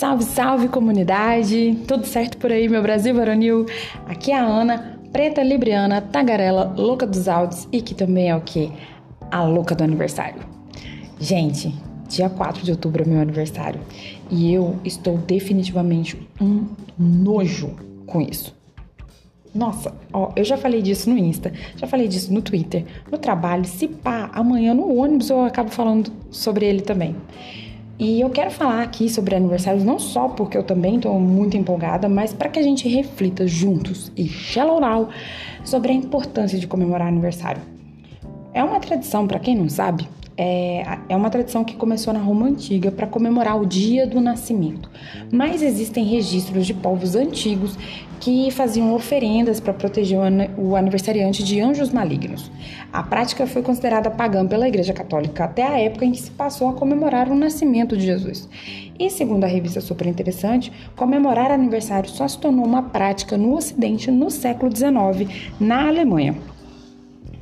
Salve, salve comunidade! Tudo certo por aí, meu Brasil varonil? Aqui é a Ana, preta libriana, tagarela, louca dos áudios e que também é o que? A louca do aniversário. Gente, dia 4 de outubro é meu aniversário e eu estou definitivamente um nojo com isso. Nossa, ó, eu já falei disso no Insta, já falei disso no Twitter, no trabalho, se pá, amanhã no ônibus eu acabo falando sobre ele também. E eu quero falar aqui sobre aniversários não só porque eu também estou muito empolgada, mas para que a gente reflita juntos e shallow sobre a importância de comemorar aniversário. É uma tradição, para quem não sabe, é, é uma tradição que começou na Roma Antiga para comemorar o dia do nascimento. Mas existem registros de povos antigos que faziam oferendas para proteger o aniversariante de anjos malignos. A prática foi considerada pagã pela Igreja Católica até a época em que se passou a comemorar o nascimento de Jesus. E segundo a revista Super Interessante, comemorar aniversário só se tornou uma prática no Ocidente no século XIX, na Alemanha.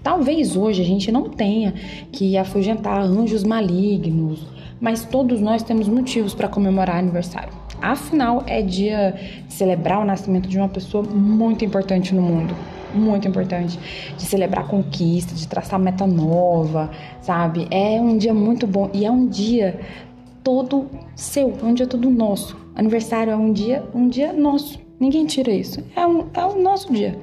Talvez hoje a gente não tenha que afugentar anjos malignos, mas todos nós temos motivos para comemorar aniversário. Afinal, é dia de celebrar o nascimento de uma pessoa muito importante no mundo. Muito importante. De celebrar conquista, de traçar meta nova, sabe? É um dia muito bom e é um dia todo seu, é um dia todo nosso. Aniversário é um dia, um dia nosso. Ninguém tira isso. É, um, é o nosso dia.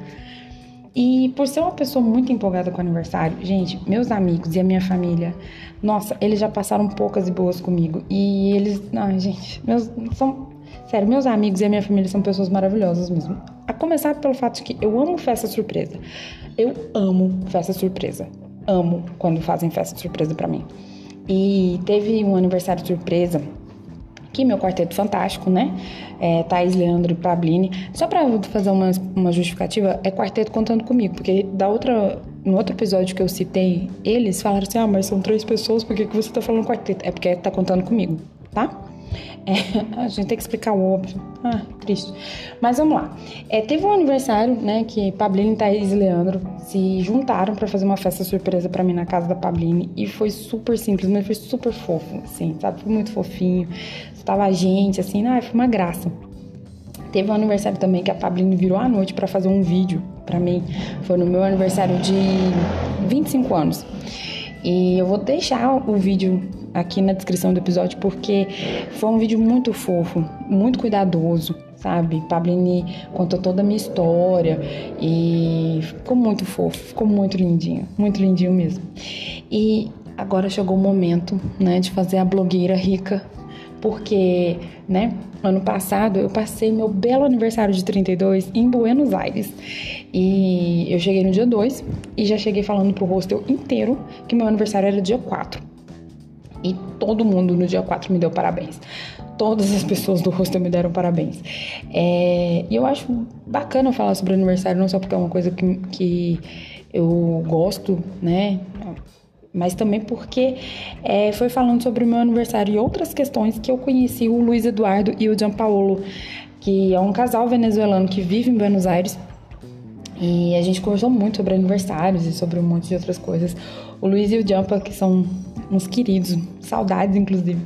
E por ser uma pessoa muito empolgada com o aniversário, gente, meus amigos e a minha família, nossa, eles já passaram poucas e boas comigo. E eles, ai, gente, meus são sério, meus amigos e a minha família são pessoas maravilhosas mesmo. A começar pelo fato de que eu amo festa surpresa. Eu amo festa surpresa. Amo quando fazem festa surpresa para mim. E teve um aniversário surpresa aqui, meu quarteto fantástico, né? É, Thaís, Leandro e Pablini. Só pra fazer uma, uma justificativa, é quarteto contando comigo, porque da outra, no outro episódio que eu citei, eles falaram assim: ah, mas são três pessoas, por que, que você tá falando quarteto? É porque tá contando comigo, tá? É, a gente tem que explicar o óbvio. Ah, triste. Mas vamos lá. É, teve um aniversário, né, que Pablini, Thaís e Leandro se juntaram para fazer uma festa surpresa para mim na casa da Pablini. E foi super simples, mas foi super fofo, assim, sabe? Foi muito fofinho. Tava a gente, assim, ah, foi uma graça. Teve um aniversário também que a Pablini virou à noite para fazer um vídeo para mim. Foi no meu aniversário de 25 anos. E eu vou deixar o vídeo aqui na descrição do episódio porque foi um vídeo muito fofo, muito cuidadoso, sabe? Pablini contou toda a minha história e ficou muito fofo, ficou muito lindinho, muito lindinho mesmo. E agora chegou o momento, né, de fazer a blogueira rica porque, né, ano passado eu passei meu belo aniversário de 32 em Buenos Aires. E eu cheguei no dia 2 e já cheguei falando pro hostel inteiro que meu aniversário era dia 4. E todo mundo no dia 4 me deu parabéns. Todas as pessoas do hostel me deram parabéns. É, e eu acho bacana falar sobre aniversário, não só porque é uma coisa que, que eu gosto, né? Mas também porque é, foi falando sobre o meu aniversário e outras questões que eu conheci o Luiz Eduardo e o Gianpaolo, que é um casal venezuelano que vive em Buenos Aires. E a gente conversou muito sobre aniversários e sobre um monte de outras coisas. O Luiz e o Jampa, que são uns queridos, saudades inclusive.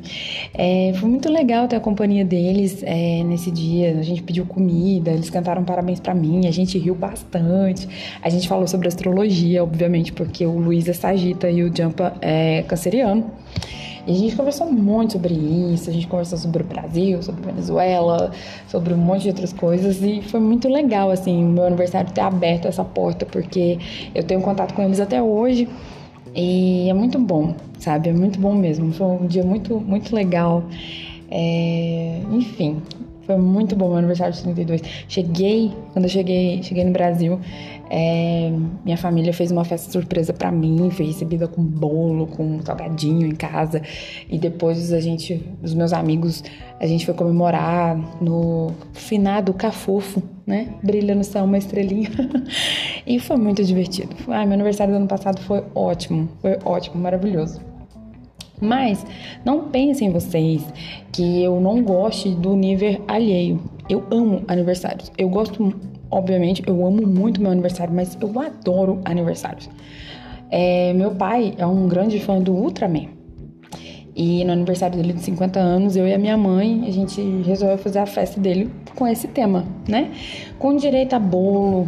É, foi muito legal ter a companhia deles é, nesse dia. A gente pediu comida, eles cantaram parabéns para mim, a gente riu bastante. A gente falou sobre astrologia, obviamente, porque o Luiz é sagita e o Jampa é canceriano. E a gente conversou muito sobre isso, a gente conversou sobre o Brasil, sobre Venezuela, sobre um monte de outras coisas e foi muito legal, assim, o meu aniversário ter aberto essa porta, porque eu tenho contato com eles até hoje e é muito bom, sabe? É muito bom mesmo. Foi um dia muito, muito legal. É... Enfim, foi muito bom meu aniversário de 32. Cheguei, quando eu cheguei, cheguei no Brasil, é, minha família fez uma festa surpresa para mim, foi recebida com bolo, com salgadinho em casa. E depois a gente, os meus amigos, a gente foi comemorar no finado Cafofo, né? Brilha no céu uma estrelinha. e foi muito divertido. Ai, meu aniversário do ano passado foi ótimo, foi ótimo, maravilhoso. Mas não pensem vocês que eu não goste do nível alheio. Eu amo aniversários. Eu gosto obviamente, eu amo muito meu aniversário, mas eu adoro aniversários. É, meu pai é um grande fã do Ultraman. E no aniversário dele de 50 anos, eu e a minha mãe, a gente resolveu fazer a festa dele com esse tema, né? Com direito a bolo,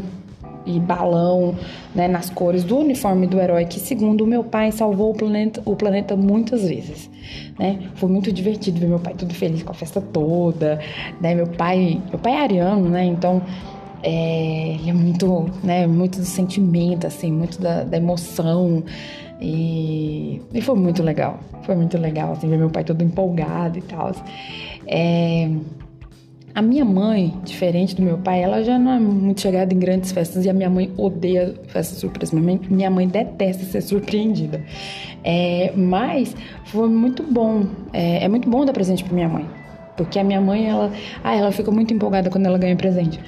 e balão, né, nas cores do uniforme do herói, que segundo o meu pai salvou o planeta, o planeta muitas vezes, né? Foi muito divertido ver meu pai tudo feliz com a festa toda, né? Meu pai, meu pai é ariano, né? Então é, ele é muito, né, muito do sentimento, assim, muito da, da emoção. E, e, foi muito legal. Foi muito legal, assim, ver meu pai todo empolgado e tal. É, a minha mãe, diferente do meu pai, ela já não é muito chegada em grandes festas e a minha mãe odeia festas surpresa. Minha mãe, minha mãe detesta ser surpreendida. É, mas foi muito bom. É, é muito bom dar presente para minha mãe. Porque a minha mãe, ela, ah, ela fica muito empolgada quando ela ganha presente.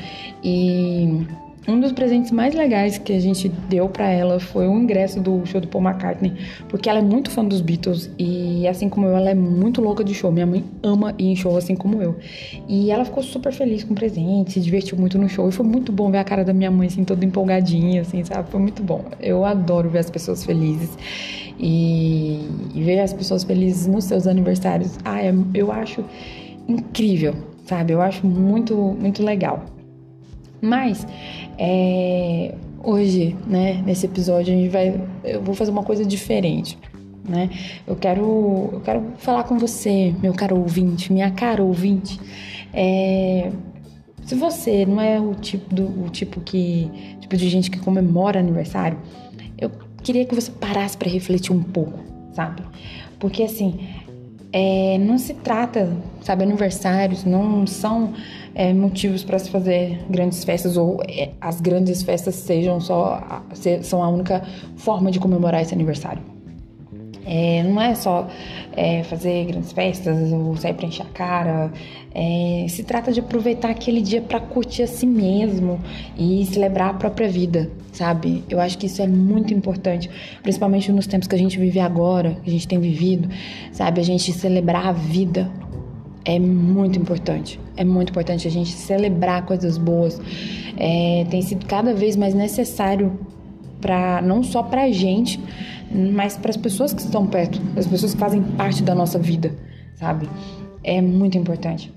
E um dos presentes mais legais que a gente deu para ela foi o ingresso do show do Paul McCartney, porque ela é muito fã dos Beatles e assim como eu, ela é muito louca de show. Minha mãe ama ir em show assim como eu. E ela ficou super feliz com o presente, se divertiu muito no show e foi muito bom ver a cara da minha mãe assim toda empolgadinha assim, sabe? Foi muito bom. Eu adoro ver as pessoas felizes e, e ver as pessoas felizes nos seus aniversários. Ah, eu acho incrível, sabe? Eu acho muito muito legal. Mas é, hoje, né, nesse episódio, a gente vai. Eu vou fazer uma coisa diferente. Né? Eu quero, eu quero falar com você, meu caro ouvinte, minha cara ouvinte. É, se você não é o tipo do o tipo que tipo de gente que comemora aniversário, eu queria que você parasse para refletir um pouco, sabe? Porque assim, é, não se trata, sabe, aniversários não são é, motivos para se fazer grandes festas ou é, as grandes festas sejam só são a única forma de comemorar esse aniversário. É, não é só é, fazer grandes festas ou sair para encher a cara. É, se trata de aproveitar aquele dia para curtir a si mesmo e celebrar a própria vida, sabe? Eu acho que isso é muito importante, principalmente nos tempos que a gente vive agora, que a gente tem vivido, sabe? A gente celebrar a vida, é muito importante. É muito importante a gente celebrar coisas boas. É, tem sido cada vez mais necessário para não só para a gente, mas para as pessoas que estão perto, as pessoas que fazem parte da nossa vida, sabe? É muito importante.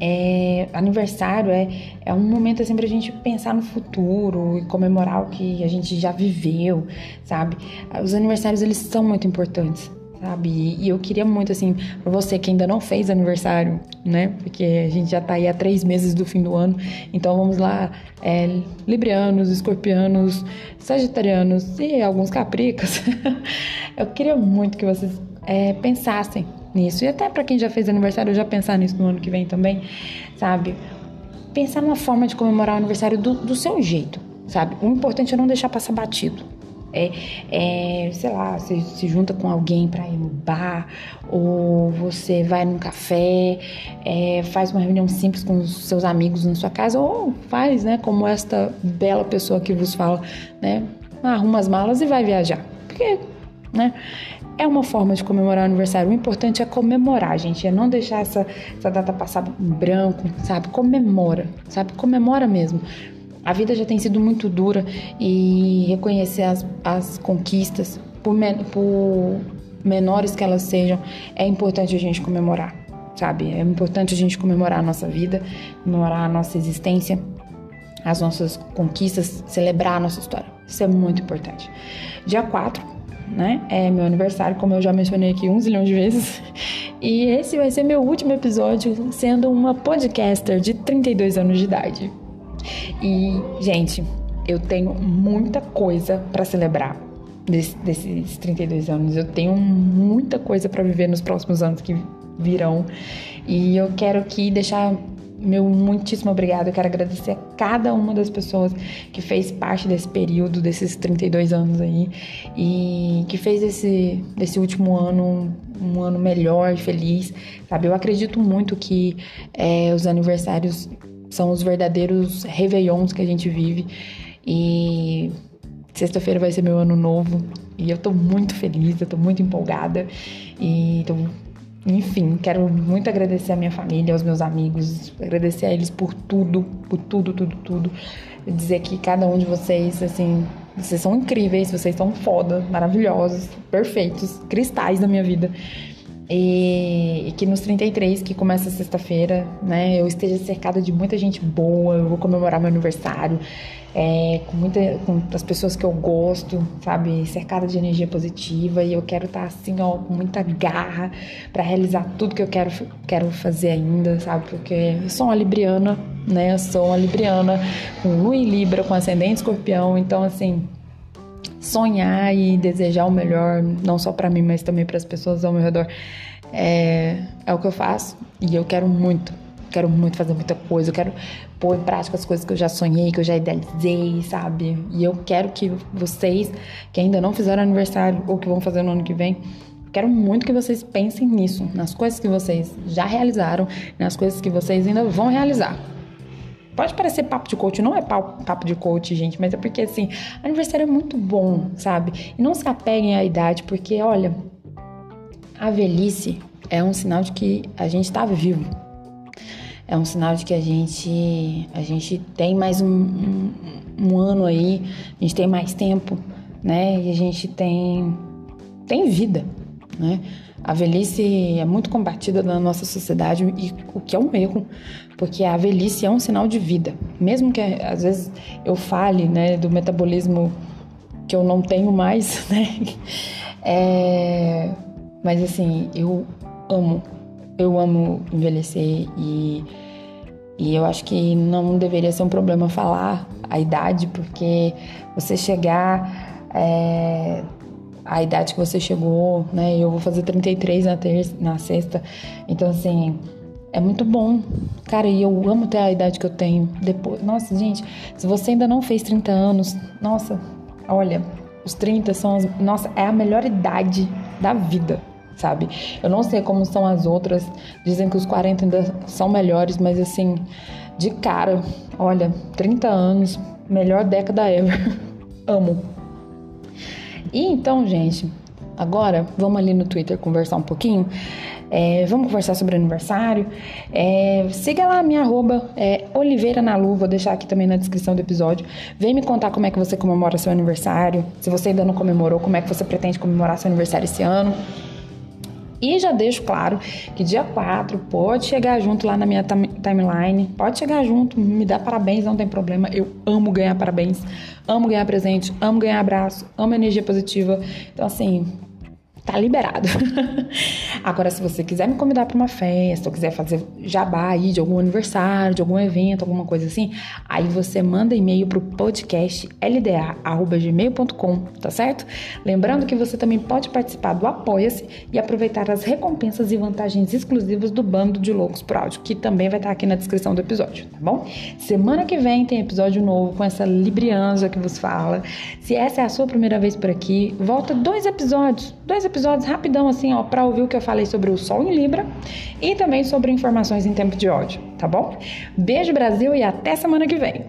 É, aniversário é, é um momento assim pra gente pensar no futuro e comemorar o que a gente já viveu, sabe? Os aniversários eles são muito importantes sabe? E eu queria muito, assim, pra você que ainda não fez aniversário, né? Porque a gente já tá aí há três meses do fim do ano. Então vamos lá, é, librianos, escorpianos, sagitarianos e alguns capricas. eu queria muito que vocês é, pensassem nisso. E até para quem já fez aniversário, já pensar nisso no ano que vem também, sabe? Pensar numa forma de comemorar o aniversário do, do seu jeito, sabe? O importante é não deixar passar batido é, é sei lá, você se junta com alguém para ir no bar, ou você vai num café, é, faz uma reunião simples com os seus amigos na sua casa, ou faz, né, como esta bela pessoa que vos fala, né, arruma as malas e vai viajar. Porque, né, é uma forma de comemorar o aniversário. O importante é comemorar, gente. É não deixar essa, essa data passar em branco, sabe? Comemora, sabe? Comemora mesmo. A vida já tem sido muito dura e reconhecer as, as conquistas, por, men por menores que elas sejam, é importante a gente comemorar, sabe? É importante a gente comemorar a nossa vida, comemorar a nossa existência, as nossas conquistas, celebrar a nossa história. Isso é muito importante. Dia 4, né? É meu aniversário, como eu já mencionei aqui um zilhão de vezes. E esse vai ser meu último episódio sendo uma podcaster de 32 anos de idade. E, gente, eu tenho muita coisa para celebrar desse, desses 32 anos. Eu tenho muita coisa para viver nos próximos anos que virão. E eu quero aqui deixar meu muitíssimo obrigado. Eu quero agradecer a cada uma das pessoas que fez parte desse período, desses 32 anos aí, e que fez esse, desse último ano um, ano melhor e feliz, sabe? Eu acredito muito que é, os aniversários são os verdadeiros réveillons que a gente vive. E sexta-feira vai ser meu ano novo. E eu tô muito feliz, eu tô muito empolgada. E tô, enfim, quero muito agradecer a minha família, aos meus amigos, agradecer a eles por tudo, por tudo, tudo, tudo. Dizer que cada um de vocês, assim, Vocês são incríveis, vocês são foda, maravilhosos, perfeitos, cristais da minha vida. E, e, que nos 33, que começa sexta-feira, né, eu esteja cercada de muita gente boa, eu vou comemorar meu aniversário é, com, muita, com as pessoas que eu gosto, sabe, cercada de energia positiva e eu quero estar tá, assim, ó, com muita garra para realizar tudo que eu quero, quero fazer ainda, sabe, porque eu sou uma libriana, né, eu sou uma libriana com lua em libra, com ascendente escorpião, então assim, sonhar e desejar o melhor, não só para mim, mas também para as pessoas ao meu redor, é, é o que eu faço e eu quero muito. Quero muito fazer muita coisa, eu quero pôr em prática as coisas que eu já sonhei, que eu já idealizei, sabe? E eu quero que vocês, que ainda não fizeram aniversário ou que vão fazer no ano que vem, quero muito que vocês pensem nisso, nas coisas que vocês já realizaram, nas coisas que vocês ainda vão realizar. Pode parecer papo de coach, não é papo de coach, gente, mas é porque assim, aniversário é muito bom, sabe? E não se apeguem à idade, porque olha, a velhice é um sinal de que a gente tá vivo. É um sinal de que a gente, a gente tem mais um, um, um ano aí, a gente tem mais tempo, né? E a gente tem, tem vida, né? A velhice é muito combatida na nossa sociedade e o que é um erro, porque a velhice é um sinal de vida. Mesmo que às vezes eu fale, né, do metabolismo que eu não tenho mais, né? É... Mas assim, eu amo, eu amo envelhecer e e eu acho que não deveria ser um problema falar a idade, porque você chegar é, a idade que você chegou, né? Eu vou fazer 33 na terça, na sexta. Então assim, é muito bom. Cara, e eu amo ter a idade que eu tenho. Depois, nossa, gente, se você ainda não fez 30 anos, nossa, olha, os 30 são as, nossa, é a melhor idade da vida, sabe? Eu não sei como são as outras. Dizem que os 40 ainda são melhores, mas assim, de cara, olha, 30 anos, melhor década ever. Amo. E então, gente, agora vamos ali no Twitter conversar um pouquinho. É, vamos conversar sobre aniversário. É, siga lá a minha arroba, é, Oliveira na Lu, vou deixar aqui também na descrição do episódio. Vem me contar como é que você comemora seu aniversário. Se você ainda não comemorou, como é que você pretende comemorar seu aniversário esse ano. E já deixo claro que dia 4 pode chegar junto lá na minha timeline, pode chegar junto, me dá parabéns, não tem problema. Eu amo ganhar parabéns, amo ganhar presente, amo ganhar abraço, amo energia positiva. Então, assim, tá liberado. Agora, se você quiser me convidar para uma festa, ou quiser fazer jabá aí de algum aniversário, de algum evento, alguma coisa assim, aí você manda e-mail pro podcast lda@gmail.com, tá certo? Lembrando que você também pode participar do Apoia-se e aproveitar as recompensas e vantagens exclusivas do Bando de Loucos por Áudio, que também vai estar aqui na descrição do episódio, tá bom? Semana que vem tem episódio novo com essa Librianja que vos fala. Se essa é a sua primeira vez por aqui, volta dois episódios, dois episódios episódios rapidão assim, ó, para ouvir o que eu falei sobre o Sol em Libra e também sobre informações em tempo de ódio, tá bom? Beijo Brasil e até semana que vem.